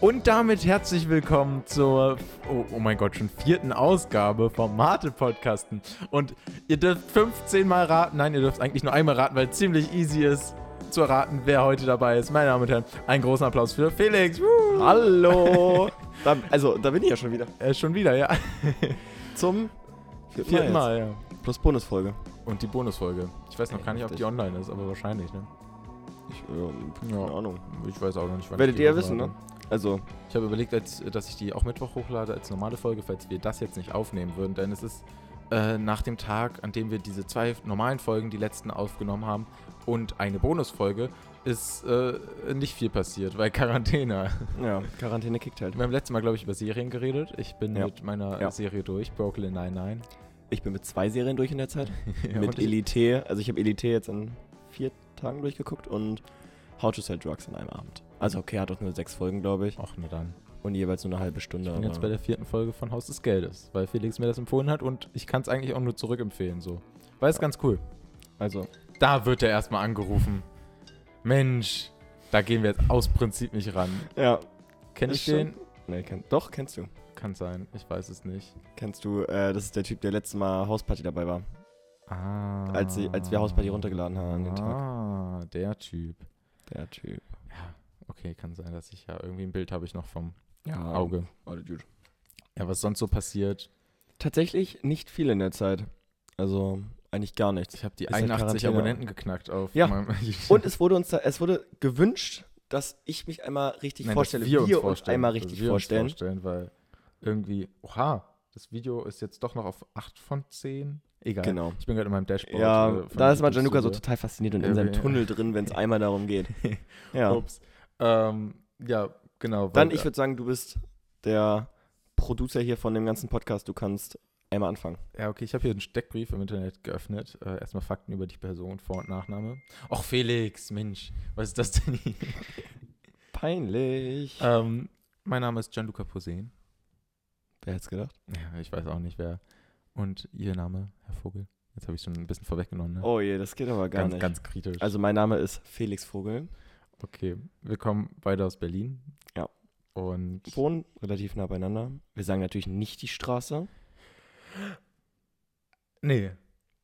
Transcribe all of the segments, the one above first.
Und damit herzlich willkommen zur, oh, oh mein Gott, schon vierten Ausgabe vom Mate-Podcasten. Und ihr dürft 15 Mal raten, nein, ihr dürft eigentlich nur einmal raten, weil es ziemlich easy ist zu erraten, wer heute dabei ist. Meine Damen und Herren, einen großen Applaus für Felix. Woo! Hallo! Da, also, da bin ich ja schon wieder. Er ist schon wieder, ja. Zum vierten, Vierten Mal. Mal, ja. Plus Bonusfolge. Und die Bonusfolge. Ich weiß noch gar nicht, ob die online ist, aber wahrscheinlich, ne? Ich, ja, keine Ja. Ahnung. Ich weiß auch noch nicht, wann Werdet ihr ja wissen, ne? Also, Ich habe überlegt, als, dass ich die auch Mittwoch hochlade als normale Folge, falls wir das jetzt nicht aufnehmen würden. Denn es ist äh, nach dem Tag, an dem wir diese zwei normalen Folgen, die letzten, aufgenommen haben und eine Bonusfolge, ist äh, nicht viel passiert, weil Quarantäne. ja, Quarantäne kickt halt. Wir haben letztes Mal, glaube ich, über Serien geredet. Ich bin Ja. mit meiner Ja. Serie durch, Brooklyn 99. Ich bin mit zwei Serien durch in der Zeit. Ja, mit Elite. Also, ich habe Elite jetzt in vier Tagen durchgeguckt und How to Sell Drugs in einem Abend. Also, okay, hat auch nur sechs Folgen, glaube ich. Ach, na dann. Und jeweils nur eine halbe Stunde. Ich bin jetzt bei der vierten Folge von Haus des Geldes, weil Felix mir das empfohlen hat und ich kann es eigentlich auch nur zurückempfehlen, so. Weil es Ja. ganz cool. also, Da wird er erstmal angerufen. Mensch, da gehen wir jetzt aus Prinzip nicht ran. ja. Kenn ich den? Nee, kenn, doch, kennst du. Kann sein, ich weiß es nicht. Kennst du, äh, das ist der Typ, der letztes Mal Hausparty dabei war. Ah. Als, sie, als wir Hausparty runtergeladen haben an den Tag. Ah, der Typ. Der Typ. Okay, kann sein, dass ich ja irgendwie ein Bild habe ich noch vom Ja, Auge. Gut. Ja, was sonst so passiert. Tatsächlich nicht viel in der Zeit. Also eigentlich gar nichts. Ich habe die Ist halt 81 Quarantäne. Abonnenten geknackt auf Ja. meinem Und es wurde uns da, es wurde gewünscht, dass ich mich einmal richtig Nein, vorstelle. dass wir uns vorstellen. einmal dass richtig wir uns vorstellen. vorstellen. Weil irgendwie, oha, das Video ist jetzt doch noch auf 8 von 10. Egal. Genau. Ich bin gerade in meinem Dashboard. Ja, äh, da ist mal YouTube Gianluca so total fasziniert und Ja, in seinem ja. Tunnel drin, wenn es einmal darum geht. Ja. Ups. Ähm, ja, genau. Dann, ich würde sagen, du bist der Producer hier von dem ganzen Podcast. Du kannst einmal anfangen. Ja, okay, ich habe hier einen Steckbrief im Internet geöffnet. Äh, erstmal Fakten über die Person, Vor- und Nachname. Och, Felix, Mensch, was ist das denn hier? Peinlich. ähm, mein Name ist Gianluca Posen. Wer hätte es gedacht? Ja, ich weiß auch nicht, wer. Und Ihr Name, Herr Vogel? Jetzt habe ich schon ein bisschen vorweggenommen, ne? Oh je, das geht aber gar ganz, nicht. ganz kritisch. Also mein Name ist Felix Vogel. Okay, wir kommen beide aus Berlin. Ja. Und Wohnen relativ nah beieinander. Wir sagen natürlich nicht die Straße. nee,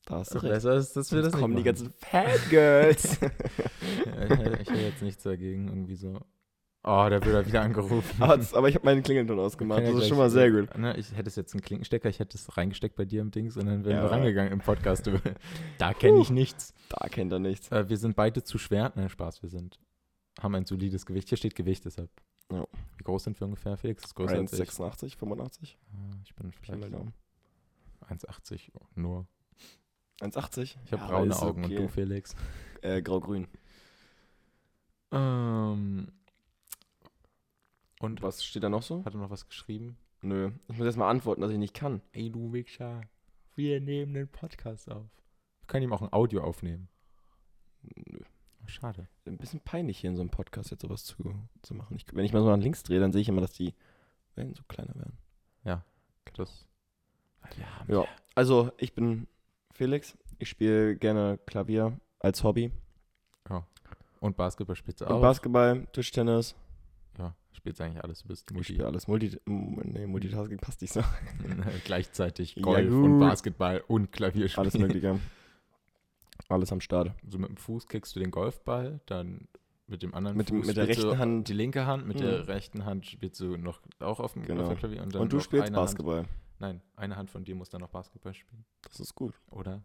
Da hast du recht. besser ist, dass wir Sonst das kommen die ganzen Fangirls. ja, ich hätte jetzt nichts dagegen, irgendwie so. Oh, da wird er wieder angerufen. aber, das, aber ich habe meinen Klingelton ausgemacht. Ja das ist schon mal sehr gut. Ne, ich hätte es jetzt einen Klinkenstecker, ich hätte es reingesteckt bei dir im Dings und dann wären Ja. wir rangegangen im Podcast. Da kenne ich nichts. Da kennt er nichts. Äh, wir sind beide zu schwer. Nein, Spaß, wir sind. Haben ein solides Gewicht. Hier steht Gewicht deshalb. Ja. Wie groß sind wir ungefähr, Felix? Das ist größer als ich. 1,86, 85. Ah, Ich bin vielleicht Daumen. 1,80 nur. 1,80? Ich habe Ja, braune Augen okay. und du, Felix. Äh, grau-grün. Ähm, und Was steht da noch so? Hat er noch was geschrieben? Nö. Ich muss erst mal antworten, dass ich nicht kann. Ey, du Wichser, wir nehmen den Podcast auf. Wir können ihm auch ein Audio aufnehmen. Nö. Schade. Ein bisschen peinlich hier in so einem Podcast jetzt sowas zu, zu machen. Ich, wenn ich mal so nach links drehe, dann sehe ich immer, dass die Wellen so kleiner werden. Das. Wir haben Ja. Also, ich bin Felix. Ich spiele gerne Klavier als Hobby. Und Basketball spielst du Und auch. Basketball, Tischtennis. ja, spielst eigentlich alles. Du bist Ich Multi. spiele alles. Multi nee, Multitasking passt nicht so. Gleichzeitig Ja, Golf gut. und Basketball und Klavier spielen. Alles Mögliche. Alles am Start. So mit dem Fuß kickst du den Golfball, dann mit dem anderen Mit Fuß mit der rechten Hand- die linke Hand, mit der Mhm. rechten Hand spielst du noch auch auf dem, Genau. Klavier. Und, dann Und du spielst Basketball. Hand, nein, eine Hand von dir muss dann noch Basketball spielen, Das ist gut. oder?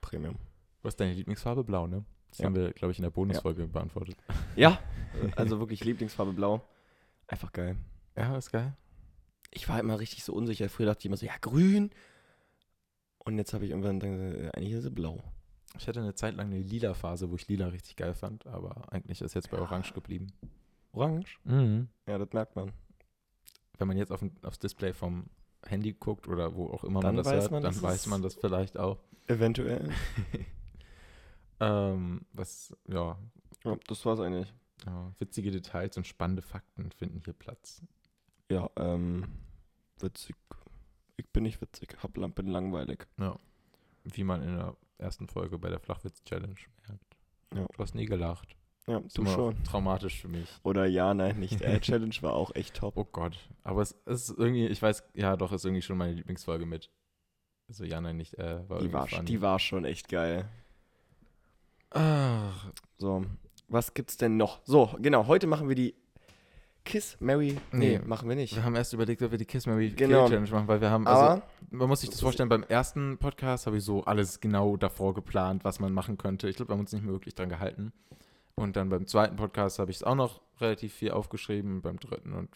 Premium. Du hast deine Lieblingsfarbe blau, ne? Das Ja. haben wir, glaube ich, in der Bonusfolge beantwortet. Ja, also wirklich Lieblingsfarbe blau. Einfach geil. Ja, ist geil. Ich war immer richtig so unsicher. Früher dachte ich immer so, ja, grün. Und jetzt habe ich irgendwann gedacht, ja, eigentlich ist sie blau. Ich hatte eine Zeit lang eine lila Phase, wo ich lila richtig geil fand, aber eigentlich ist jetzt bei Ja. Orange geblieben. Orange? Mhm. Ja, das merkt man. Wenn man jetzt auf, aufs Display vom Handy guckt oder wo auch immer Dann man das hört, man, dann weiß man das vielleicht auch. Eventuell. ähm, was, ja, Ja, das war's eigentlich. ja, witzige Details und spannende Fakten finden hier Platz. Ja, ähm, witzig. Ich bin nicht witzig, hab, bin langweilig. Ja. Wie man in der ersten Folge bei der Flachwitz-Challenge merkt. Ja. Du hast nie gelacht. Ja, Ist du schon. traumatisch für mich. Oder ja, nein, nicht. Äh, Challenge war auch echt top. Oh Gott. Aber es ist irgendwie, ich weiß, ja doch, ist irgendwie schon meine Lieblingsfolge mit. Also ja, nein, nicht, äh, war Die war, funny. die war schon echt geil. Ach, So, was gibt's denn noch? So, genau, heute machen wir die Kiss, Mary. Nee, Nee. machen wir nicht. wir haben erst überlegt, ob wir die Kiss Mary Kill Genau. Challenge machen, weil wir haben, also Aber man muss sich das vorstellen, beim ersten Podcast habe ich so alles genau davor geplant, was man machen könnte. Ich glaube, wir haben uns nicht mehr wirklich dran gehalten. Und dann beim zweiten Podcast habe ich es auch noch relativ viel aufgeschrieben, beim dritten und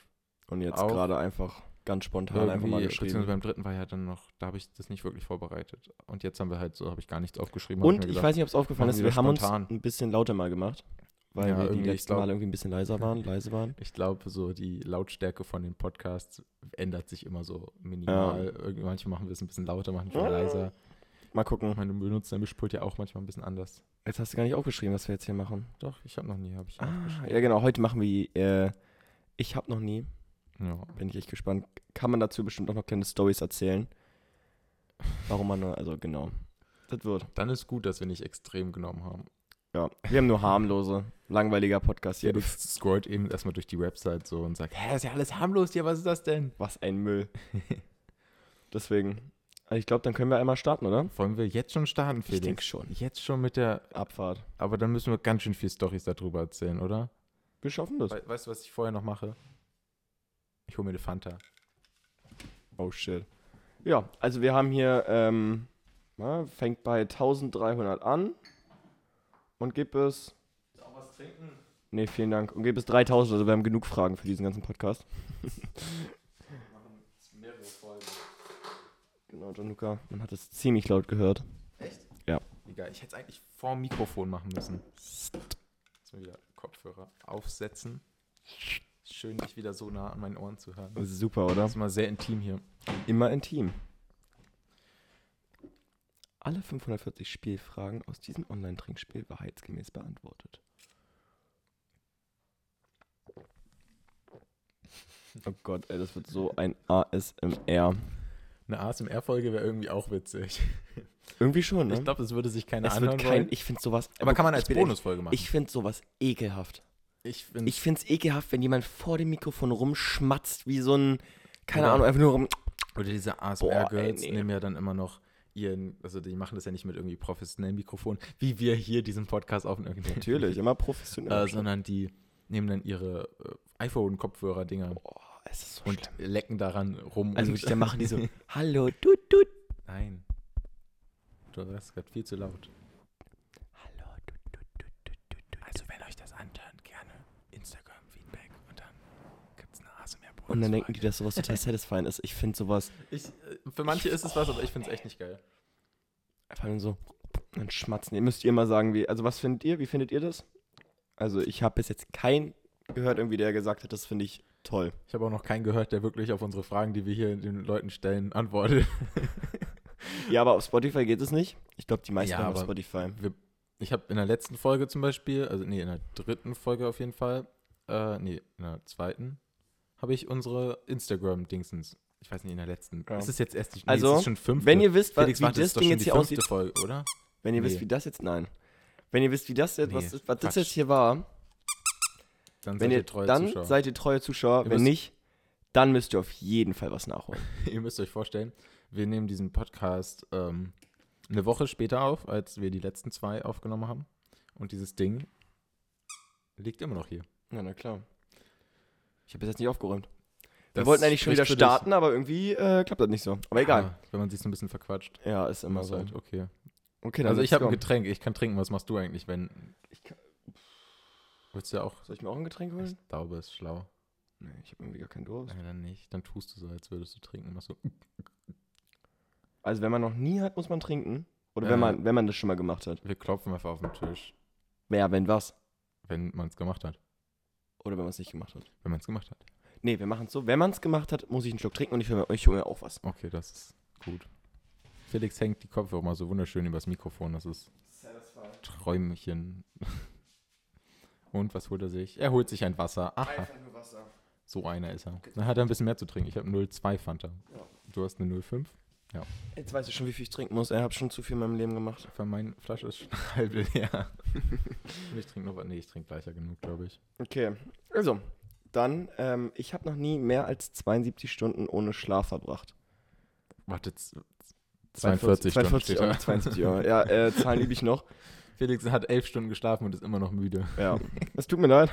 und jetzt gerade einfach ganz spontan einfach mal geschrieben. beziehungsweise beim dritten war ja dann noch, da habe ich das nicht wirklich vorbereitet. Und jetzt haben wir halt so, habe ich gar nichts aufgeschrieben. Und ich gedacht, weiß nicht, ob es aufgefallen ist, wir haben spontan. uns ein bisschen lauter mal gemacht, weil Ja, wir die letzten glaub- Mal irgendwie ein bisschen leiser waren, leise waren. Ich glaube, so die Lautstärke von den Podcasts ändert sich immer so minimal. Irgendwie, manchmal machen wir es ein bisschen lauter, manchmal Ja. leiser. Mal gucken. Meine benutzt dein Mischpult ja auch manchmal ein bisschen anders. Jetzt hast du gar nicht aufgeschrieben, was wir jetzt hier machen. Doch, ich habe noch nie, habe ich Ah, ja genau, heute machen wir äh, Ich hab noch nie. Ja. Bin ich echt gespannt. Kann man dazu bestimmt auch noch kleine Stories erzählen. Warum man nur, also genau. Das wird. Dann ist gut, dass wir nicht extrem genommen haben. Ja. Wir haben nur harmlose, langweiliger Podcast hier. Felix scrollt eben erstmal durch die Website so und sagt, hä, ist ja alles harmlos hier, was ist das denn? Was ein Müll. Deswegen. Ich glaube, dann können wir einmal starten, oder? Wollen wir jetzt schon starten, Ich Felix? denke schon. Jetzt schon mit der, Abfahrt. aber dann müssen wir ganz schön viel Storys darüber erzählen, oder? Wir schaffen das. We weißt du, was ich vorher noch mache? Ich hole mir eine Fanta. Oh shit. Ja, also wir haben hier, ähm, na, fängt bei 1300 an und gibt es. Auch was trinken? Nee, vielen Dank. Und gibt es 3000, also wir haben genug Fragen für diesen ganzen Podcast. Wir machen mehrere Folgen. Genau, Gianluca, man hat es ziemlich laut gehört. Echt? Ja. Egal, ich hätte es eigentlich vor dem Mikrofon machen müssen. Jetzt mal wieder Kopfhörer aufsetzen. Schön, dich wieder so nah an meinen Ohren zu hören. Das ist super, oder? Das ist mal sehr intim hier. Immer intim. Alle 540 Spielfragen aus diesem Online-Trinkspiel wahrheitsgemäß beantwortet. Oh Gott, ey, das wird so ein ASMR. Eine ASMR-Folge wäre irgendwie auch witzig. Irgendwie schon, ne? Ich glaube, es würde sich keiner es anhören kein, wollen. ich finde sowas. Aber kann man als Bonusfolge machen. Ich finde sowas ekelhaft. ich finde Ich ekelhaft, wenn jemand vor dem Mikrofon rumschmatzt, wie so ein, keine Ahnung, einfach nur rum. Oder diese ASMR-Girls nee. nehmen ja dann immer noch ihren, also die machen das ja nicht mit irgendwie professionellen Mikrofon, wie wir hier diesen Podcast aufnehmen. Natürlich, immer professionell. Äh, sondern die nehmen dann ihre äh, iPhone-Kopfhörer-Dinger so und schlimm. lecken daran rum. Also und dann machen die so, hallo, tut, tut. Nein. Du warst gerade viel zu laut. Hallo, tut, tut, tut, tut, tut, tut. Also wenn euch das anhört, gerne Instagram-Feedback und dann gibt es eine asmr Und dann denken die, dass sowas total satisfying ist. Ich finde sowas ich, äh, Für manche ist es was, aber ich finde es echt nicht geil. einfach nur so, dann schmatzen. Ihr müsst ihr mal sagen, wie, also was findet ihr? Wie findet ihr das? Also ich habe bis jetzt keinen gehört irgendwie, der gesagt hat, das finde ich toll. Ich habe auch noch keinen gehört, der wirklich auf unsere Fragen, die wir hier den Leuten stellen, antwortet. Ja, aber auf Spotify geht es nicht. Ich glaube, die meisten Ja, haben auf Spotify. Wir, ich habe in der letzten Folge zum Beispiel, also nee, in der dritten Folge auf jeden Fall, äh, nee, in der zweiten, habe ich unsere Instagram-Dingsens. Ich weiß nicht, in der letzten. Ja. Es ist jetzt erst die, nee, Also, es ist schon fünfte. Wenn ihr wisst, was, Felix, wie warte, das Ding jetzt die hier aussieht, Folge, oder? wenn ihr wisst, Nee. wie das jetzt, nein. Wenn ihr wisst, wie das jetzt, was, Nee, was das Quatsch. jetzt hier war, Dann seid ihr, ihr treue dann Zuschauer. seid ihr treue Zuschauer. Ihr wenn nicht, dann müsst ihr auf jeden Fall was nachholen. ihr müsst euch vorstellen, wir nehmen diesen Podcast ähm, eine Woche später auf, als wir die letzten zwei aufgenommen haben. Und dieses Ding liegt immer noch hier. Ja, na klar. Ich habe bis jetzt nicht aufgeräumt. Wir Das wollten eigentlich schon wieder dich. starten, aber irgendwie äh, klappt das nicht so. Aber egal. Ah, wenn man sich so ein bisschen verquatscht. Ja, ist immer so. halt okay. Okay, Also ich habe ein. Getränk, ich kann trinken. Was machst du eigentlich, wenn. Ich kann- Willst du ja auch. Soll ich mir auch ein Getränk Ich holen? glaube, ist schlau. Nee, ich habe irgendwie gar keinen Durst. Nein, dann nicht. Dann tust du so, als würdest du trinken. Machst so. Also wenn man noch nie hat, muss man trinken. Oder Äh. wenn, man, wenn man das schon mal gemacht hat. Wir klopfen einfach auf den Tisch, Ja, wenn was. wenn man es gemacht hat. Oder wenn man es nicht gemacht hat. Wenn man es gemacht hat. Nee, wir machen es so. Wenn man es gemacht hat, muss ich einen Schluck trinken und ich hole mir, ich hol mir auch was. Okay, das ist gut. Felix hängt die Kopfhörer mal so wunderschön übers Mikrofon. Das ist Träumchen. Und was holt er sich? Er holt sich ein Wasser. Aha, nur Wasser. so einer ist er. Dann hat er ein bisschen mehr zu trinken. Ich habe 0,2 Fanta. Ja. Du hast eine 0,5. Ja. Jetzt weiß ich schon, wie viel ich trinken muss. Ich habe schon zu viel in meinem Leben gemacht. Für meine Flasche ist schon halb leer. ich trinke noch was. Nee, ich trinke gleicher genug, glaube ich. Okay, also, dann, ähm, ich habe noch nie mehr als 72 Stunden ohne Schlaf verbracht. Warte, z- 42 Stunden 42 steht Euro, da. 72 Euro. Ja, äh, Zahlen übe ich noch. Felix hat elf Stunden geschlafen und ist immer noch müde. Ja, es tut mir leid.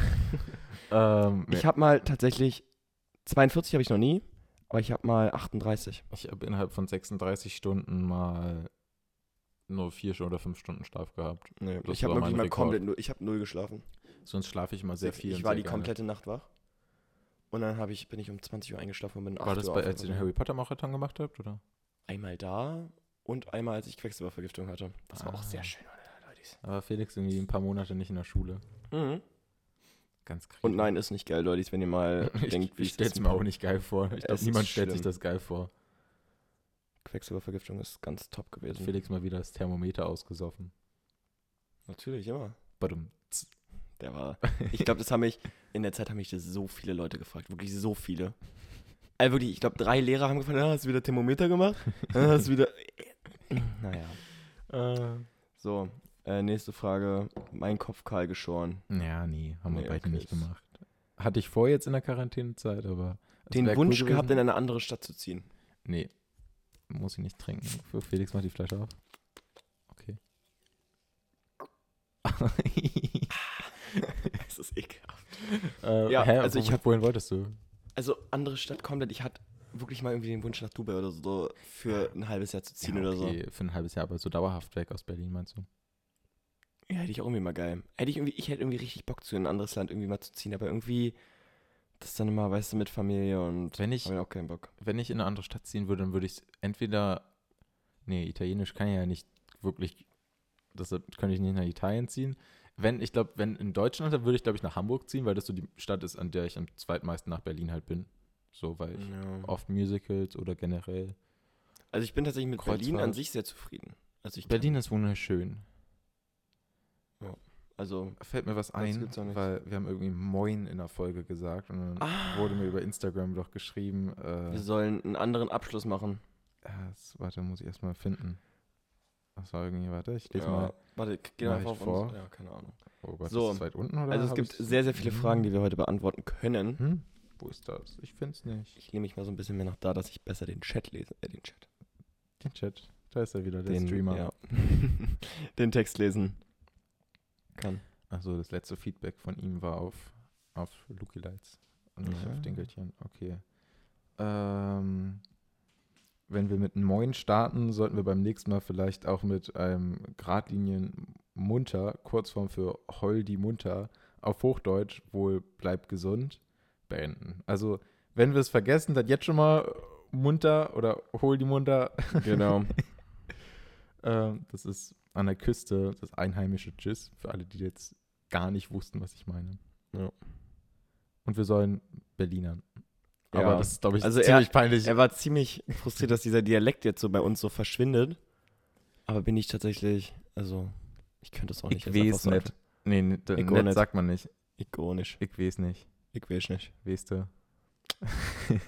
Ähm, Ich habe mal tatsächlich, 42 habe ich noch nie, aber ich habe mal 38. Ich habe innerhalb von 36 Stunden mal nur vier oder fünf Stunden Schlaf gehabt. Nee, Das ich habe wirklich mal Rekord. komplett, null, ich habe null geschlafen. Sonst schlafe ich immer sehr viel. ich war die komplette Nacht wach. Und dann hab ich, bin ich um 20 Uhr eingeschlafen und bin 8 War das Uhr bei, als ihr den. Harry Potter Marathon gemacht habt, oder? Einmal da und einmal, als ich Quecksilbervergiftung hatte. Das war auch Ah. sehr schön, oder, Leute? Aber Felix irgendwie ein paar Monate nicht in der Schule. Mhm. Ganz krass. Und nein, ist nicht geil, Leute, wenn ihr mal ich, denkt, wie ich es stell's mir auch nicht geil vor. Ich glaube, niemand stellt sich schlimm. das geil vor. Quecksilbervergiftung ist ganz top gewesen. Felix mal wieder das Thermometer ausgesoffen. Natürlich, immer. Badum. Der war. Ich glaube, das haben mich, in der Zeit haben mich das so viele Leute gefragt. Wirklich so viele. Also wirklich, ich glaube, drei Lehrer haben gefragt, ah, hast du wieder Thermometer gemacht? Ah, hast du wieder. naja. Äh. So, äh, nächste Frage. Mein Kopf kahl geschoren. Ja, nee, haben wir Nee, beide okay, nicht gemacht. Hatte ich vor jetzt in der Quarantänezeit, aber. es Den Wunsch cool gehabt, in eine andere Stadt zu ziehen. Nee. Muss ich nicht trinken. Für Felix macht die Flasche auf. Okay. Das ist ekelhaft. äh, Ja, hä, also ich hab- Wohin wolltest du? Also, andere Stadt komplett. Ich hatte wirklich mal irgendwie den Wunsch nach Dubai oder so für ein halbes Jahr zu ziehen Ja, oder so. okay, Für ein halbes Jahr, aber so dauerhaft weg aus Berlin, meinst du? Ja, hätte ich auch irgendwie mal geil. Hätte ich irgendwie, ich hätte irgendwie richtig Bock zu in ein anderes Land irgendwie mal zu ziehen, aber irgendwie das dann immer, weißt du, mit Familie und Wenn ich, ich auch keinen Bock. wenn ich in eine andere Stadt ziehen würde, dann würde ich entweder. Nee, Italienisch kann ich ja nicht wirklich. Deshalb könnte ich nicht nach Italien ziehen. Wenn, ich glaube, wenn in Deutschland, dann würde ich, glaube ich, nach Hamburg ziehen, weil das so die Stadt ist, an der ich am zweitmeisten nach Berlin halt bin. So, weil ich Ja. oft Musicals oder generell. Also ich bin tatsächlich mit Berlin an Kreuzfahrt. sich sehr zufrieden. Also ich Berlin ist wunderschön. Also Fällt mir was ein, weil wir haben irgendwie Moin in der Folge gesagt und dann ah, wurde mir über Instagram doch geschrieben, äh, wir sollen einen anderen Abschluss machen. das, warte, muss ich erstmal finden. Das war irgendwie, warte, ich lese Ja. mal. Warte, geh mal auf vor. uns. Ja, keine Ahnung. Oh Gott, So. ist weit unten oder? Also es gibt sehr, sehr viele Hm. Fragen, die wir heute beantworten können. Hm? Wo ist das? Ich finde es nicht. Ich lehne mich mal so ein bisschen mehr nach da, dass ich besser den Chat lese. Äh, den Chat. Den Chat. Da ist er wieder, der den, Streamer. Ja. den Text lesen kann. Achso, das letzte Feedback von ihm war auf, auf Lucky Lights und nicht Ja. auf Dinkelchen. Okay. Ähm, wenn wir mit einem Moin starten, sollten wir beim nächsten Mal vielleicht auch mit einem Gradlinien munter, Kurzform für Heul die munter, auf Hochdeutsch, wohl bleibt gesund, beenden. Also, wenn wir es vergessen, dann jetzt schon mal munter oder hol die munter. Genau. Ähm, das ist an der Küste das einheimische Tschüss, für alle, die jetzt gar nicht wussten, was ich meine. Ja. Und wir sollen Berlinern. Aber Ja. das ist, glaube ich, Also er- ziemlich peinlich. Er war ziemlich frustriert, dass dieser Dialekt jetzt so bei uns so verschwindet. Aber bin ich tatsächlich, also, ich könnte es auch nicht. ich weiß nicht. Nee, nee d- Ich nicht. sagt man nicht. Ikonisch. Ich weiß nicht. Ich weiß nicht. Weißt du?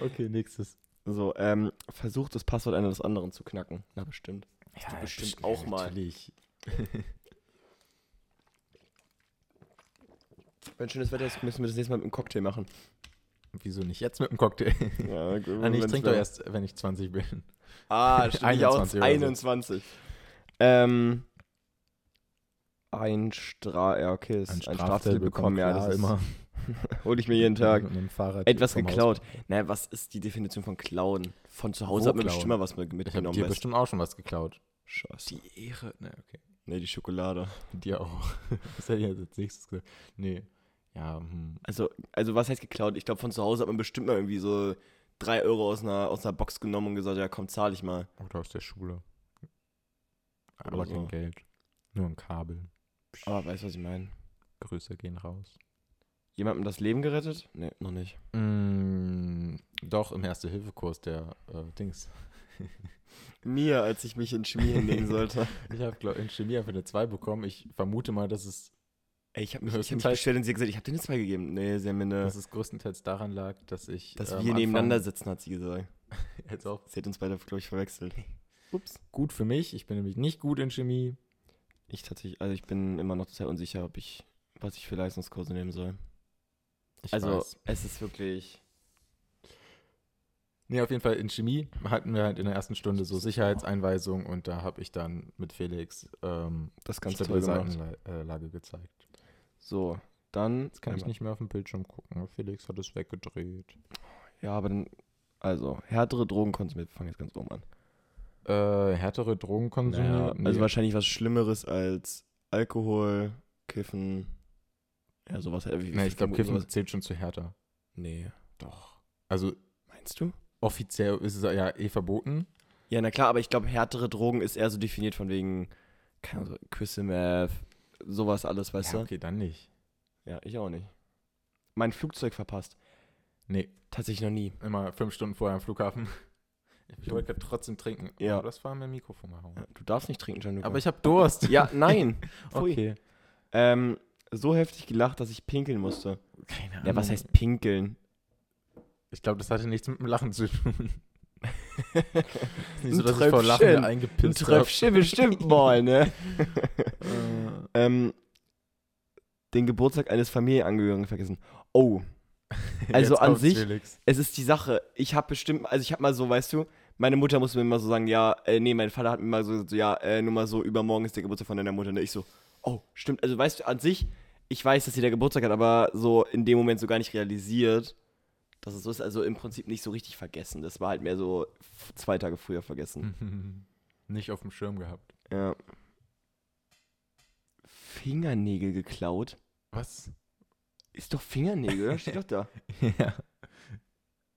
okay, nächstes. So, ähm, versucht das Passwort einer des anderen zu knacken. Na, bestimmt. Du bestimmt best- auch mal. Natürlich. Wenn schönes Wetter ist, müssen wir das nächste Mal mit einem Cocktail machen. Wieso nicht jetzt mit dem Cocktail? Ja, gut, ah, nee, ich trinke doch erst, wenn ich 20 bin. Ah, stimmt. ich auch 21 oder so. 21. Ähm, ein Stra... Ja, okay, ist ein, Strafzettel bekommen. Ja, das ist, immer. hol ich mir jeden Tag. Etwas Haus. geklaut. Naja, was ist die Definition von klauen? Von zu Hause Wo hat man bestimmt mal was mit- Ich habe mitgenommen. dir du? bestimmt auch schon was geklaut. Scheiße. Die Ehre. Ne, okay. Nee, die Schokolade. Dir auch. Was hätte ich jetzt als nächstes gesagt? Nee. Ja, hm. Also, also was heißt geklaut? Ich glaube, von zu Hause hat man bestimmt mal irgendwie so drei Euro aus einer, aus einer Box genommen und gesagt, ja komm, zahl ich mal. Oder aus der Schule. Oder Aber so. kein Geld. Nur ein Kabel. Aber weißt du, was ich meine? Grüße gehen raus. Jemandem das Leben gerettet? Nee, noch nicht. Mm, doch, im Erste-Hilfe-Kurs der äh, Dings. Mir, als ich mich in Chemie hinlegen sollte. Ich habe in Chemie einfach eine 2 bekommen. Ich vermute mal, dass es, Ey, ich habe mich, ich hab mich bestellt und sie hat gesagt, ich habe dir eine 2 gegeben. Nee, sie haben mir eine, dass es größtenteils daran lag, dass ich. dass äh, am wir nebeneinander Anfang- sitzen, hat sie gesagt. Jetzt auch Sie hat uns beide, glaube ich, verwechselt. Ups. gut für mich. Ich bin nämlich nicht gut in Chemie. Ich tatsächlich, also ich bin immer noch sehr unsicher, ob ich, was ich für Leistungskurse nehmen soll. Ich also weiß. es ist wirklich. Nee, auf jeden Fall in Chemie hatten wir halt in der ersten Stunde so Sicherheitseinweisung und da habe ich dann mit Felix ähm, Das ganz stabile toll gemacht. Seitenlage gezeigt. So, dann Jetzt kann ich nicht mehr auf dem Bildschirm gucken. Felix hat es weggedreht. Ja, aber dann, also härtere Drogen konsumiert. Wir fangen jetzt ganz oben an. Äh, härtere Drogen konsumieren? Naja, Nee. Also wahrscheinlich was Schlimmeres als Alkohol, Kiffen. Ja, sowas. Wie, nee, ich glaube, Kiffen zählt schon zu härter. Nee. Doch. Also Meinst du? offiziell ist es ja eh verboten. Ja, na klar, aber ich glaube, härtere Drogen ist eher so definiert von wegen, keine Ahnung, so Küsse, Meth, sowas alles, weißt ja, du? okay, dann nicht. Ja, ich auch nicht. Mein Flugzeug verpasst. Nee, Tatsächlich noch nie. immer fünf Stunden vorher am Flughafen. Ich wollte trotzdem trinken. Ja. Oh, das war mein Mikrofon gehauen. Ja, du darfst nicht trinken, Gianluca. Aber ich habe Durst. Ja, nein. Okay. Ähm, so heftig gelacht, dass ich pinkeln musste. Keine Ahnung. Ja, was heißt pinkeln? Ich glaube, das hatte nichts mit dem Lachen zu tun. nicht Ein so, dass ich vor Lachen. Ein eingepisst habe. Tröpfchen bestimmt mal, ne? Äh, ähm, den Geburtstag eines Familienangehörigen vergessen. Oh, Also an sich- Felix. es ist die Sache. Ich habe bestimmt, also ich habe mal so, weißt du, meine Mutter musste mir immer so sagen, ja, äh, nee, mein Vater hat mir mal so, so ja, äh, nur mal so, übermorgen ist der Geburtstag von deiner Mutter. Ne? Ich so, oh, stimmt. Also weißt du, an sich, ich weiß, dass sie der Geburtstag hat, aber so in dem Moment so gar nicht realisiert, dass es so ist. Also im Prinzip nicht so richtig vergessen. Das war halt mehr so zwei Tage früher vergessen. Nicht auf dem Schirm gehabt. Ja. Fingernägel geklaut? Was? Ist doch Fingernägel? Steht doch da. ja.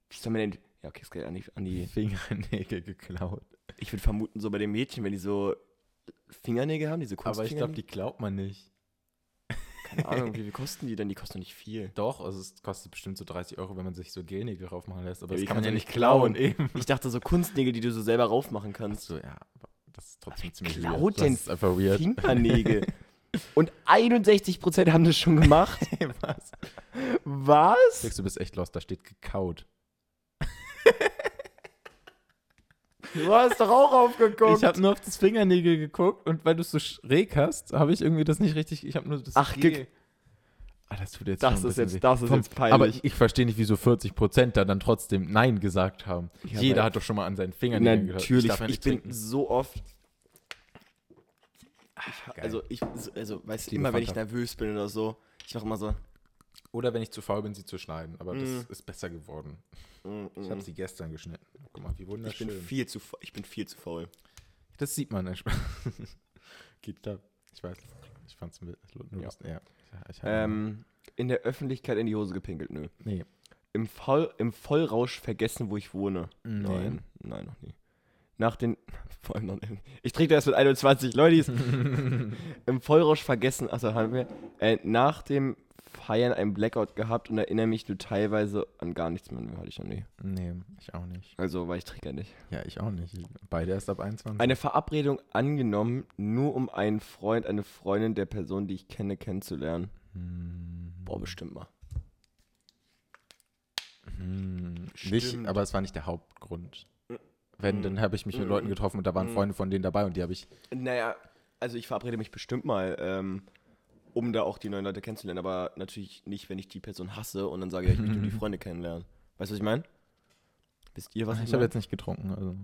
Wie soll man denn. Ja, okay, es geht an die, an die. Fingernägel geklaut. Ich würde vermuten, so bei den Mädchen, wenn die so Fingernägel haben, diese Aber ich glaube, Kunstfingernägel. die glaubt man nicht. Keine Ahnung, wie viel kosten die denn? Die kosten nicht viel. Doch, also es kostet bestimmt so 30 Euro, wenn man sich so Gelnägel raufmachen lässt. Aber Ja, das kann man ja nicht klauen, eben. Ich dachte so Kunstnägel, die du so selber raufmachen kannst. So, ja, aber das ist trotzdem ziemlich klaut weird. denn Das ist einfach weird. Fingernägel. Und 61% haben das schon gemacht. Was? Was? Du bist echt lost, da steht gekaut. Du hast doch auch aufgeguckt. Ich habe nur auf das Fingernägel geguckt und weil du es so schräg hast, habe ich irgendwie das nicht richtig. Ich habe nur das. Ach, G- Ah, das tut jetzt Das ist jetzt- weh. das ist jetzt peinlich. Aber ich, ich verstehe nicht, wieso 40 Prozent da dann trotzdem Nein gesagt haben. Ja, Jeder hat doch schon mal an seinen Fingernägeln gehört. Natürlich, darf ja ich, bin trinken. so oft. Ich, geil. also, ich, also, weißt du, immer wenn ich nervös bin oder so, ich mache immer so. Oder wenn ich zu faul bin, sie zu schneiden. Aber Mm. das ist besser geworden. mm, Ich habe sie gestern geschnitten. Guck mal, wie ich wunderschön. bin viel zu, ich bin viel zu faul. das sieht man. nicht. Geht klar. Ich weiß. Ich fand's nur Ja. Ja. Ich, ich, Ähm, in der Öffentlichkeit in die Hose gepinkelt, nö. nee. Im, Voll, Im Vollrausch vergessen, wo ich wohne. Nee. Nein, nein, noch nie. Nach den. Vor allem noch, ich trinke das mit 21, Leute. Im Vollrausch vergessen, also haben wir äh, nach dem Feiern einen Blackout gehabt und erinnere mich nur teilweise an gar nichts mehr. Hatte ich noch nie. Nee, ich auch nicht. Also, weil ich trinke ja nicht. Ja, ich auch nicht. Beide erst ab 21. Eine Verabredung angenommen, nur um einen Freund, eine Freundin der Person, die ich kenne, kennenzulernen. Hm, Boah, bestimmt mal. hm, nicht, aber es war nicht der Hauptgrund. Wenn, Mm. dann habe ich mich mit Mm. Leuten getroffen und da waren Mm. Freunde von denen dabei und die habe ich. Naja, also ich verabrede mich bestimmt mal, ähm, um da auch die neuen Leute kennenzulernen, aber natürlich nicht, wenn ich die Person hasse und dann sage, ich möchte nur die Freunde kennenlernen. Weißt du, was ich meine? Wisst ihr, was ich ich, habe meine? jetzt nicht getrunken. Also.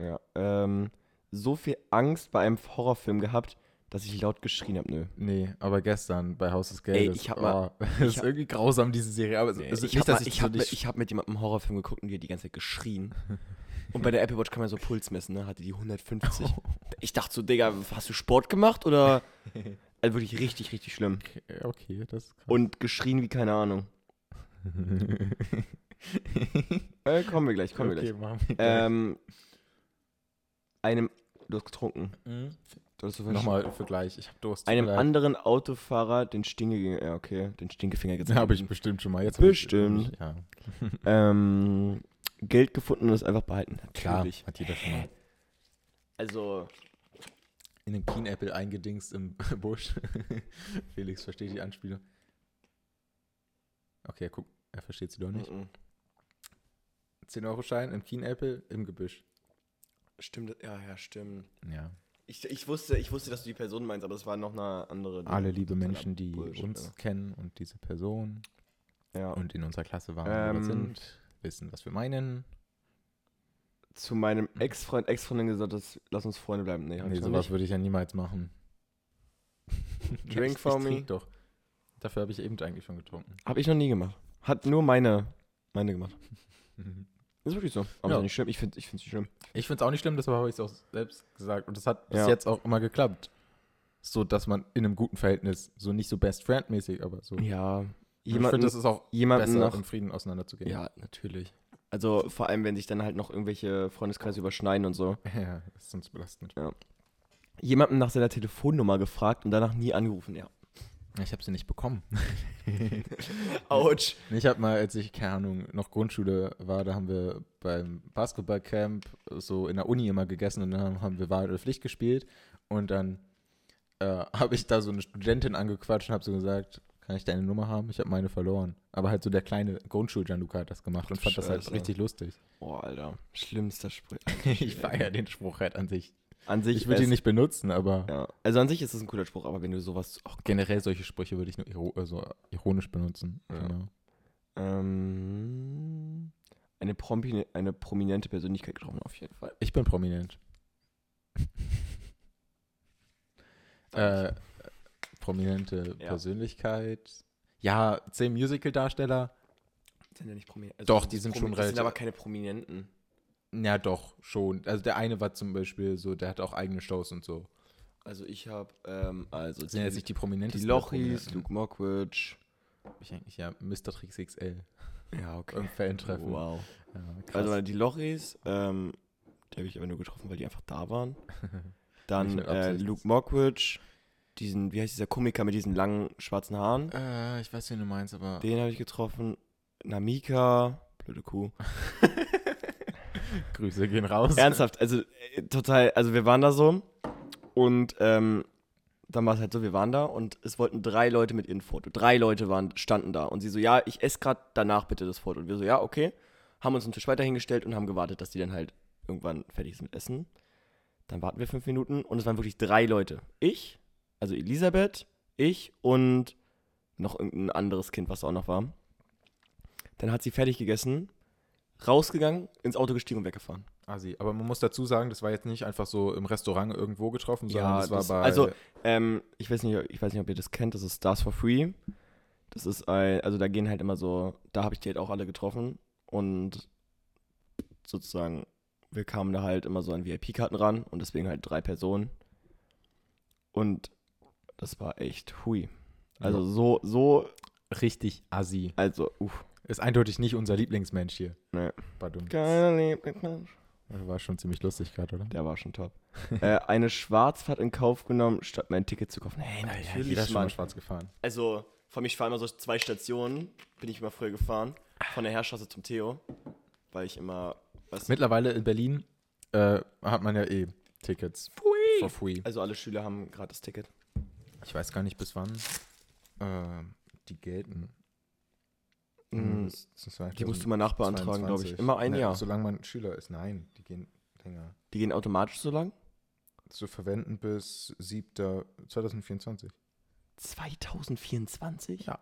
Ja, ähm, so viel Angst bei einem Horrorfilm gehabt, dass ich laut geschrien habe, nö. Nee, aber gestern bei Haus des Geldes. ich hab mal- oh, das ist hab- irgendwie grausam, diese Serie. Aber Nee, ist ich habe dass ich so mit- ich hab mit jemandem einen Horrorfilm geguckt und die hat die ganze Zeit geschrien. Und bei der Apple Watch kann man so Puls messen, ne? Hatte die 150. Ich dachte so, Digga, hast du Sport gemacht oder? Also wirklich richtig, richtig schlimm. Okay, okay, das ist krass. Und geschrien wie keine Ahnung. Äh, kommen wir gleich, kommen wir okay, gleich. machen wir gleich. Ähm, einem, du hast getrunken. Mhm. Du hast Nochmal für gleich. Ich habe Durst. Einem leid. anderen Autofahrer den Stinke, ja okay, den Stinkefinger gezeigt. Habe ich bestimmt schon mal. Jetzt hab ich- Bestimmt. Ja, Ähm, Geld gefunden und es einfach behalten. klar. Natürlich. Hat jeder schon mal. Also, In den Keen-Apple eingedingst im Busch. Felix versteht die Anspielung. Okay, guck, er versteht sie doch nicht. mm, 10-Euro-Schein im Kienäppel im Gebüsch. Stimmt, ja, ja, stimmt. Ja. Ich, ich, wusste, ich wusste, dass du die Person meinst, aber das war noch eine andere. die Alle liebe Menschen, die Bullshit, uns kennen und diese Person Ja. ja. und in unserer Klasse waren Ähm. oder sind, wissen, was wir meinen. Zu meinem Ex-Freund, Ex-Freundin gesagt, dass, lass uns Freunde bleiben. Nee, Nee, ich sowas würde ich ja niemals machen. Drink ich, for ich me. doch. Dafür habe ich eben eigentlich schon getrunken. Hab ich noch nie gemacht. Hat nur meine, meine gemacht. Ist wirklich so. Aber Ja. ist nicht schlimm. Ich finde es nicht schlimm. Ich finde es auch nicht schlimm, deshalb habe ich es auch selbst gesagt. Und das hat bis Ja. jetzt auch immer geklappt. So, dass man in einem guten Verhältnis, so nicht so Best Friend-mäßig, aber so. Ja. ich Jemanden, finde, das ist auch jemanden besser, noch. im Frieden auseinanderzugehen. Ja, natürlich. Also vor allem, wenn sich dann halt noch irgendwelche Freundeskreise überschneiden und so. Ja, das ist sonst belastend. Jemanden nach seiner Telefonnummer gefragt und danach nie angerufen, ja. Ich habe sie nicht bekommen. Autsch. Ich habe mal, als ich, keine Ahnung, noch Grundschule war, da haben wir beim Basketballcamp so in der Uni immer gegessen und dann haben wir Wahrheit oder Pflicht gespielt. Und dann äh, habe ich da so eine Studentin angequatscht und habe so gesagt, kann ich deine Nummer haben? Ich habe meine verloren. Aber halt so der kleine Grundschul-Gianluca hat das gemacht und fand das halt Scheiße. richtig lustig. Boah, Alter. Schlimmster Spruch. ich feiere den Spruch halt an sich. An sich. Ich würde ihn nicht benutzen, aber Ja. Also an sich ist es ein cooler Spruch, aber wenn du sowas. Ach, generell solche Sprüche würde ich nur iro also ironisch benutzen. Ja. Genau. ähm, eine, Promi eine prominente Persönlichkeit getroffen, auf jeden Fall. Ich bin prominent. äh, prominente Ja. Persönlichkeit. Ja, zehn Musical-Darsteller. Sind ja nicht prominent. Doch, die sind schon Das sind relativ- aber keine Prominenten. Ja, doch, schon. Also der eine war zum Beispiel so, der hat auch eigene Shows und so. Also ich habe, ähm, also sind jetzt nicht die prominentesten. die Lochis, Prominenten. Luke Mockridge. Hab Ich eigentlich, ja, Mr. Trix XL. Ja, okay. Beim Fan-Treffen. Wow. Ja. Also die Lochis, ähm, die habe ich aber nur getroffen, weil die einfach da waren. Dann äh. Luke Mockridge, diesen, wie heißt dieser Komiker mit diesen langen schwarzen Haaren? äh, ich weiß, wen du meinst, aber. Den habe ich getroffen. Namika, blöde Kuh. Grüße gehen raus. Ernsthaft, also äh, total, also wir waren da so und ähm, dann war es halt so, wir waren da und es wollten drei Leute mit ihrem Foto. Drei Leute waren, standen da und sie so, ja, ich esse gerade danach bitte das Foto. Und wir so, ja, okay. Haben uns einen Tisch weiter hingestellt und haben gewartet, dass die dann halt irgendwann fertig sind mit Essen. Dann warten wir fünf Minuten und es waren wirklich drei Leute. Ich, also Elisabeth, ich und noch irgendein anderes Kind, was auch noch war. Dann hat sie fertig gegessen, rausgegangen, ins Auto gestiegen und weggefahren. Asi. Aber man muss dazu sagen, das war jetzt nicht einfach so im Restaurant irgendwo getroffen, sondern das war das- bei. also ähm, ich weiß nicht, ich weiß nicht, ob ihr das kennt. Das ist Stars for Free. Das ist ein, also da gehen halt immer so, da habe ich die halt auch alle getroffen und sozusagen, wir kamen da halt immer so an VIP-Karten ran und deswegen halt drei Personen und das war echt hui. Also so, so, richtig assi. also uff. Ist eindeutig nicht unser Lieblingsmensch hier. Nee. Badum. Keiner Lieblingsmensch. War schon ziemlich lustig gerade, oder? Der war schon top. äh, eine Schwarzfahrt in Kauf genommen, statt mein Ticket zu kaufen. Hey, natürlich, jeder ist schon mal schwarz gefahren. Also, von mich fahren immer so zwei Stationen, bin ich immer früher gefahren. Von der Herrstraße zum Theo, weil ich immer, was, Mittlerweile in Berlin äh, hat man ja eh Tickets for free. also alle Schüler haben gerade das Ticket. Ich weiß gar nicht, bis wann äh, die gelten. Bis- bis Die musst du mal nachbeantragen, glaube ich. Immer ein Ne, Jahr. Solange man Schüler ist. Nein, die gehen länger. Die gehen automatisch so lang? Zu verwenden bis 7. 2024. 2024? Ja.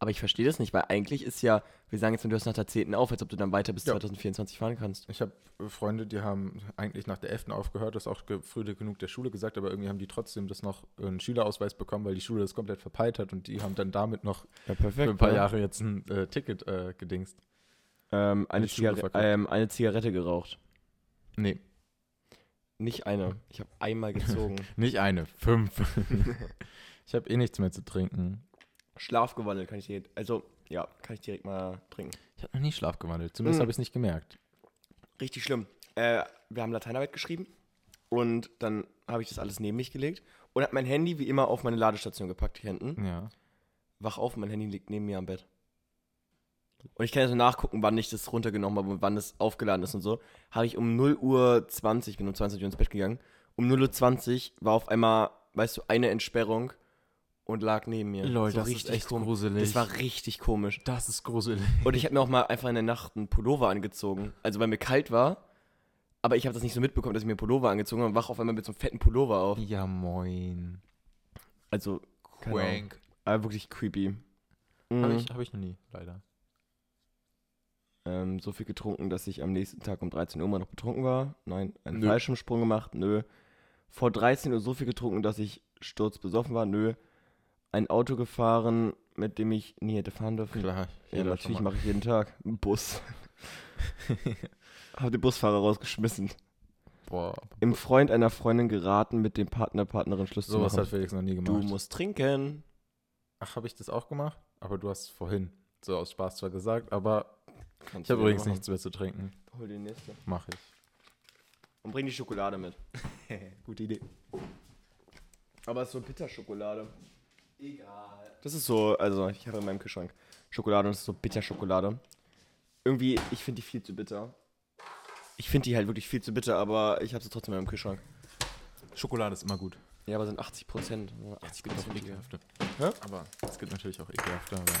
Aber ich verstehe das nicht, weil eigentlich ist ja, wir sagen jetzt, du hörst nach der 10. auf, als ob du dann weiter bis Ja. 2024 fahren kannst. Ich habe Freunde, die haben eigentlich nach der 11. aufgehört, das ist auch ge- früh genug der Schule gesagt, aber irgendwie haben die trotzdem das noch äh, einen Schülerausweis bekommen, weil die Schule das komplett verpeilt hat und die haben dann damit noch Ja, perfekt. für ein paar Jahre jetzt ein äh, Ticket äh, gedingst. Ähm, eine, verkauft. ähm, eine Zigarette geraucht. Nee, Nicht eine. Ich habe einmal gezogen. nicht eine, fünf. ich habe eh nichts mehr zu trinken. Schlaf gewandelt, kann ich direkt, also, ja, kann ich direkt mal trinken. Ich habe noch nie Schlaf gewandelt, zumindest Mm. habe ich es nicht gemerkt. Richtig schlimm. Äh, wir haben Lateinarbeit geschrieben und dann habe ich das alles neben mich gelegt und habe mein Handy wie immer auf meine Ladestation gepackt, hier hinten. Ja. Wach auf, mein Handy liegt neben mir am Bett. Und ich kann ja so nachgucken, wann ich das runtergenommen habe und wann es aufgeladen ist und so. Habe ich um 0 Uhr 20, bin um 20 Uhr ins Bett gegangen. Um 0 Uhr 20 war auf einmal, weißt du, eine Entsperrung und lag neben mir. Lol, So das ist echt kom- gruselig. Das war richtig komisch. Das ist gruselig. Und ich habe mir auch mal einfach in der Nacht einen Pullover angezogen. Also weil mir kalt war. Aber ich habe das nicht so mitbekommen, dass ich mir einen Pullover angezogen habe und wach auf einmal mit so einem fetten Pullover auf. Ja, moin. Also. Quank. aber wirklich creepy. Habe Mhm. ich, hab ich noch nie, leider. Ähm, so viel getrunken, dass ich am nächsten Tag um 13 Uhr mal noch betrunken war. Nein, einen. Fallschirmsprung gemacht. Nö. Vor 13 Uhr so viel getrunken, dass ich sturzbesoffen war. Nö. Ein Auto gefahren, mit dem ich nie hätte fahren dürfen. Klar. Ja, natürlich mache ich jeden Tag. Einen Bus. Hab den Busfahrer rausgeschmissen. Boah, Im Freund einer Freundin geraten, mit dem Partner, Partnerin Schluss zu sowas machen. hat Felix noch nie Du gemacht. musst trinken. Ach, habe ich das auch gemacht? Aber du hast es vorhin so aus Spaß zwar gesagt, aber Kannst ich habe du übrigens machen. nichts mehr zu trinken. Hol die nächste. Mach ich. Und bring die Schokolade mit. Gute Idee. Aber es ist so Bitterschokolade. Egal. Das ist so, also ich habe in meinem Kühlschrank Schokolade und es ist so Bitterschokolade. Irgendwie, ich finde die viel zu bitter. Ich finde die halt wirklich viel zu bitter, aber ich habe sie trotzdem in meinem Kühlschrank. Schokolade ist immer gut. Ja, aber sind 80 Prozent. Es gibt auch ekelhafte. Hä? Aber es gibt natürlich auch ekelhafte. Aber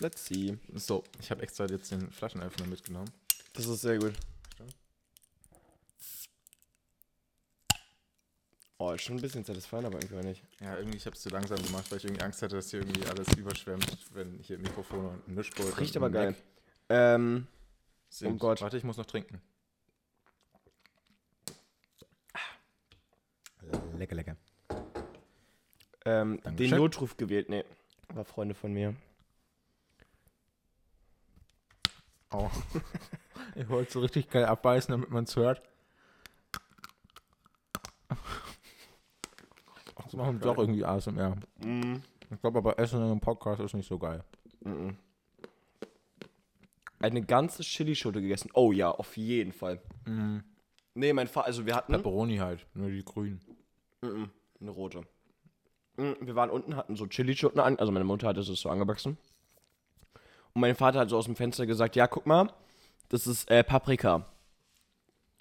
Let's see. so, ich habe extra jetzt den Flaschenöffner mitgenommen. Das ist sehr gut. Oh, ist schon ein bisschen satisfying, aber irgendwie nicht. Ja, irgendwie, ich habe es zu langsam gemacht, weil ich irgendwie Angst hatte, dass hier irgendwie alles überschwemmt, wenn hier Mikrofone und ein Mischpult. Riecht aber geil. Ähm, Sind. Oh Gott. Warte, ich muss noch trinken. Lecker, lecker. ähm, den. Notruf gewählt. Nee, war Freunde von mir. Oh. ich wollte so richtig geil abbeißen, damit man es hört. Machen wir doch irgendwie ASMR. Mm. Ich glaube aber Essen in einem Podcast ist nicht so geil. Mhm. Eine ganze Chilischote gegessen. Oh ja, auf jeden Fall. Mm. Nee, mein Vater, also wir hatten Pepperoni halt, nur die grünen. Mhm, eine rote. Mhm, Wir waren unten, hatten so Chilischoten an, also meine Mutter hatte es so angewachsen. Und mein Vater hat so aus dem Fenster gesagt, ja, guck mal, das ist äh, Paprika.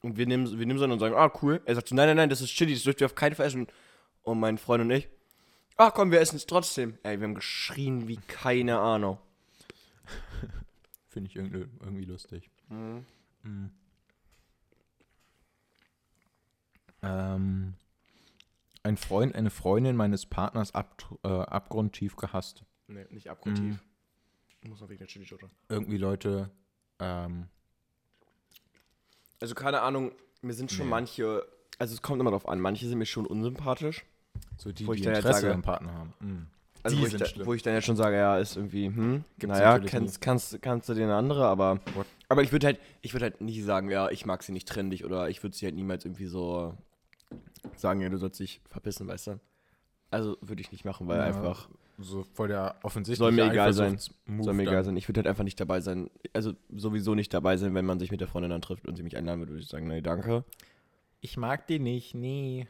Und wir nehmen, wir nehmen so und sagen, ah, cool. Er sagt so, nein, nein, nein, das ist Chili, das dürft ihr auf keinen Fall essen. Und mein Freund und ich, ach komm, wir essen es trotzdem. Ey, wir haben geschrien wie keine Ahnung. Finde ich irgendwie, irgendwie lustig. Mhm. Mm. Ähm, ein Freund, eine Freundin meines Partners ab, äh, abgrundtief gehasst. Nee, nicht abgrundtief. Mhm. Muss noch wegen der Chilischote. Irgendwie Leute, ähm, Also keine Ahnung, mir sind schon Nee. manche, also es kommt immer drauf an, manche sind mir schon unsympathisch. So die, Wo ich die dann jetzt Interesse sage- am Partner haben. Mm. Also Die wo ich, da, wo ich dann jetzt schon sage, ja, ist irgendwie, hm, Gibt's naja, kannst, kannst, kannst du dir eine andere, aber, What? aber ich würde halt, ich würde halt nie sagen, ja, ich mag sie nicht trendig oder ich würde sie halt niemals irgendwie so sagen, ja, du sollst dich verpissen, weißt du? Also würde ich nicht machen, weil Ja, einfach, So voll der offensichtliche Soll mir egal sein. Soll mir dann. egal sein, ich würde halt einfach nicht dabei sein, also sowieso nicht dabei sein, wenn man sich mit der Freundin dann trifft und sie mich einladen würde, würde ich sagen, nee, danke. Ich mag die nicht, nee.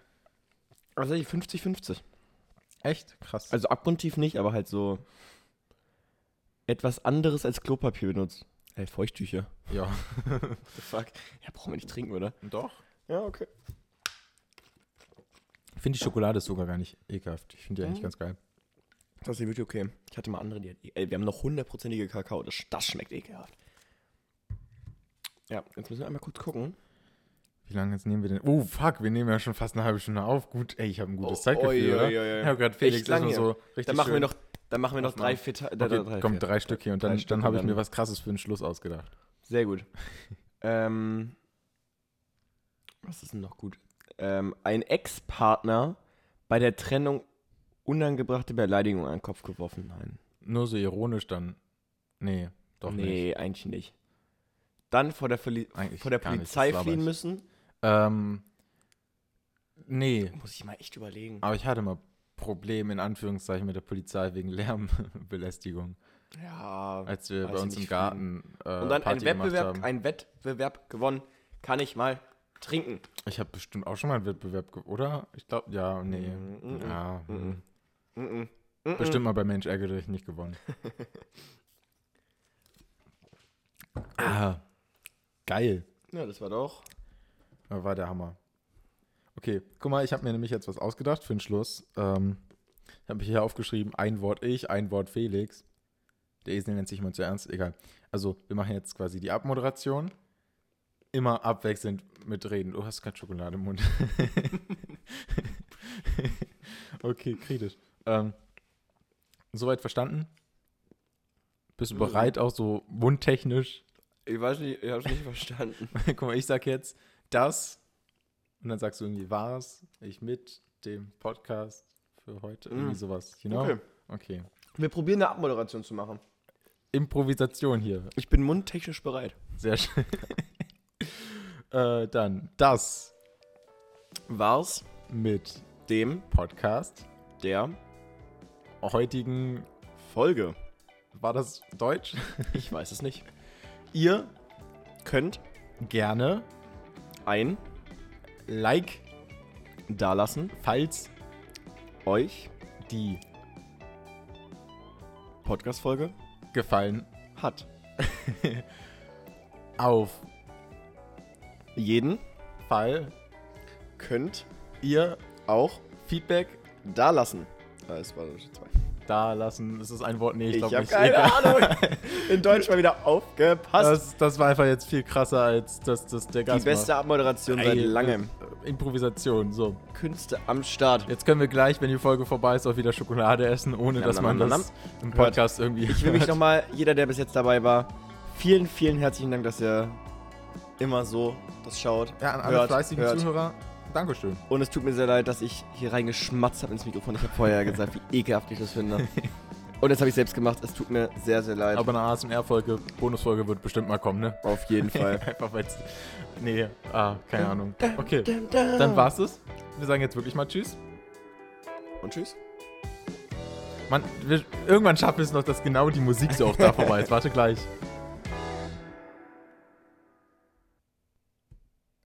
Also 50-50. Echt? Krass. Also abgrundtief nicht, aber halt so etwas anderes als Klopapier benutzt. Ey, Feuchttücher. ja. The fuck? Ja, brauchen wir nicht trinken, oder? Doch. Ja, okay. Ich finde die Schokolade ist sogar gar nicht ekelhaft. Ich finde die eigentlich Mhm. ganz geil. Das ist wirklich okay. Ich hatte mal andere, die. Ey, wir haben noch hundertprozentige Kakao. Das, das schmeckt ekelhaft. Ja, jetzt müssen wir einmal kurz gucken. Wie lange jetzt nehmen wir denn? Oh, fuck, wir nehmen ja schon fast eine halbe Stunde auf. Gut, ey, ich habe ein gutes Oh, Zeitgefühl, oi, oder? oi, oi, oi. Ich habe gerade Felix erstmal so richtig Dann machen wir noch, dann machen wir noch drei, vier, Okay, drei, drei, komm, vier. drei Stück hier und dann, dann habe ich mir was krasses für den Schluss ausgedacht. Sehr gut. ähm, was ist denn noch gut? Ähm, ein Ex-Partner bei der Trennung unangebrachte Beleidigung an den Kopf geworfen. Nein. Nur so ironisch dann. Nee, doch nee, eigentlich nicht. Dann vor der, Verli Eigentlich vor der nicht, Polizei fliehen müssen. Ähm, nee, Muss ich mal echt überlegen. aber ich hatte mal Probleme in Anführungszeichen mit der Polizei wegen Lärmbelästigung, Ja. als wir bei uns im Garten äh, Und dann ein Party gemacht Wettbewerb, ein Wettbewerb gewonnen. Kann ich mal trinken. Ich habe bestimmt auch schon mal einen Wettbewerb, ge- oder? Ich glaube, ja, nee. Mm, mm, ja, mm, mm. Mm -mm. Bestimmt mal bei Mensch ärgere dich nicht gewonnen. ah, geil. Ja, das war doch. Das war der Hammer. Okay, guck mal, ich habe mir nämlich jetzt was ausgedacht für den Schluss. Ähm, Habe ich hier aufgeschrieben, ein Wort ich, ein Wort Felix. Der Esel nennt sich immer zu ernst, egal. Also, wir machen jetzt quasi die Abmoderation. Immer abwechselnd mit reden. Du hast gerade Schokolade im Mund. okay, kritisch. Ähm, soweit verstanden? Bist du Mhm. bereit, auch so mundtechnisch? Ich weiß nicht, ich hab's nicht verstanden. Guck mal, ich sag jetzt das und dann sagst du irgendwie was, ich mit dem Podcast für heute, irgendwie Mm. sowas, you know? Okay. Okay. Wir probieren eine Abmoderation zu machen. Improvisation hier, Ich bin mundtechnisch bereit. sehr schön. äh, dann das War's mit dem Podcast. der Heutigen, Folge? war das Deutsch? Ich weiß es nicht. Ihr Könnt gerne ein Like, dalassen, falls euch die Podcast-Folge gefallen hat. auf Jeden Fall könnt ihr auch Feedback dalassen. Ah, es war zwei. Da lassen. Das ist ein Wort, nee, ich Ich, glaube nicht. keine Egal. Ahnung. In Deutsch mal wieder aufgepasst. Das, das war einfach jetzt viel krasser als das, das der Die Gast beste Abmoderation macht. seit langem. äh, Improvisation, so. Künste am Start. Jetzt können wir gleich, wenn die Folge vorbei ist, auch wieder Schokolade essen, ohne Nam, dass nam, man nam, das im Podcast irgendwie Ich will mich hört. nochmal, jeder, der bis jetzt dabei war, vielen, vielen herzlichen Dank, dass ihr immer so das schaut. Ja, an alle hört, fleißigen hört. Zuhörer, Dankeschön. Und es tut mir sehr leid, dass ich hier reingeschmatzt habe ins Mikrofon. Ich habe vorher gesagt, wie ekelhaft ich das finde. Und jetzt habe ich selbst gemacht. Es tut mir sehr, sehr leid. Aber eine ASMR-Folge, Bonusfolge wird bestimmt mal kommen, ne? Auf jeden Fall. Einfach weil es. Nee, ah, keine Ahnung. Okay, dann war's es. Wir sagen jetzt wirklich mal Tschüss. Und tschüss. Mann, wir, irgendwann schaffen wir es noch, dass genau die Musik so auch da vorbei ist. Warte gleich.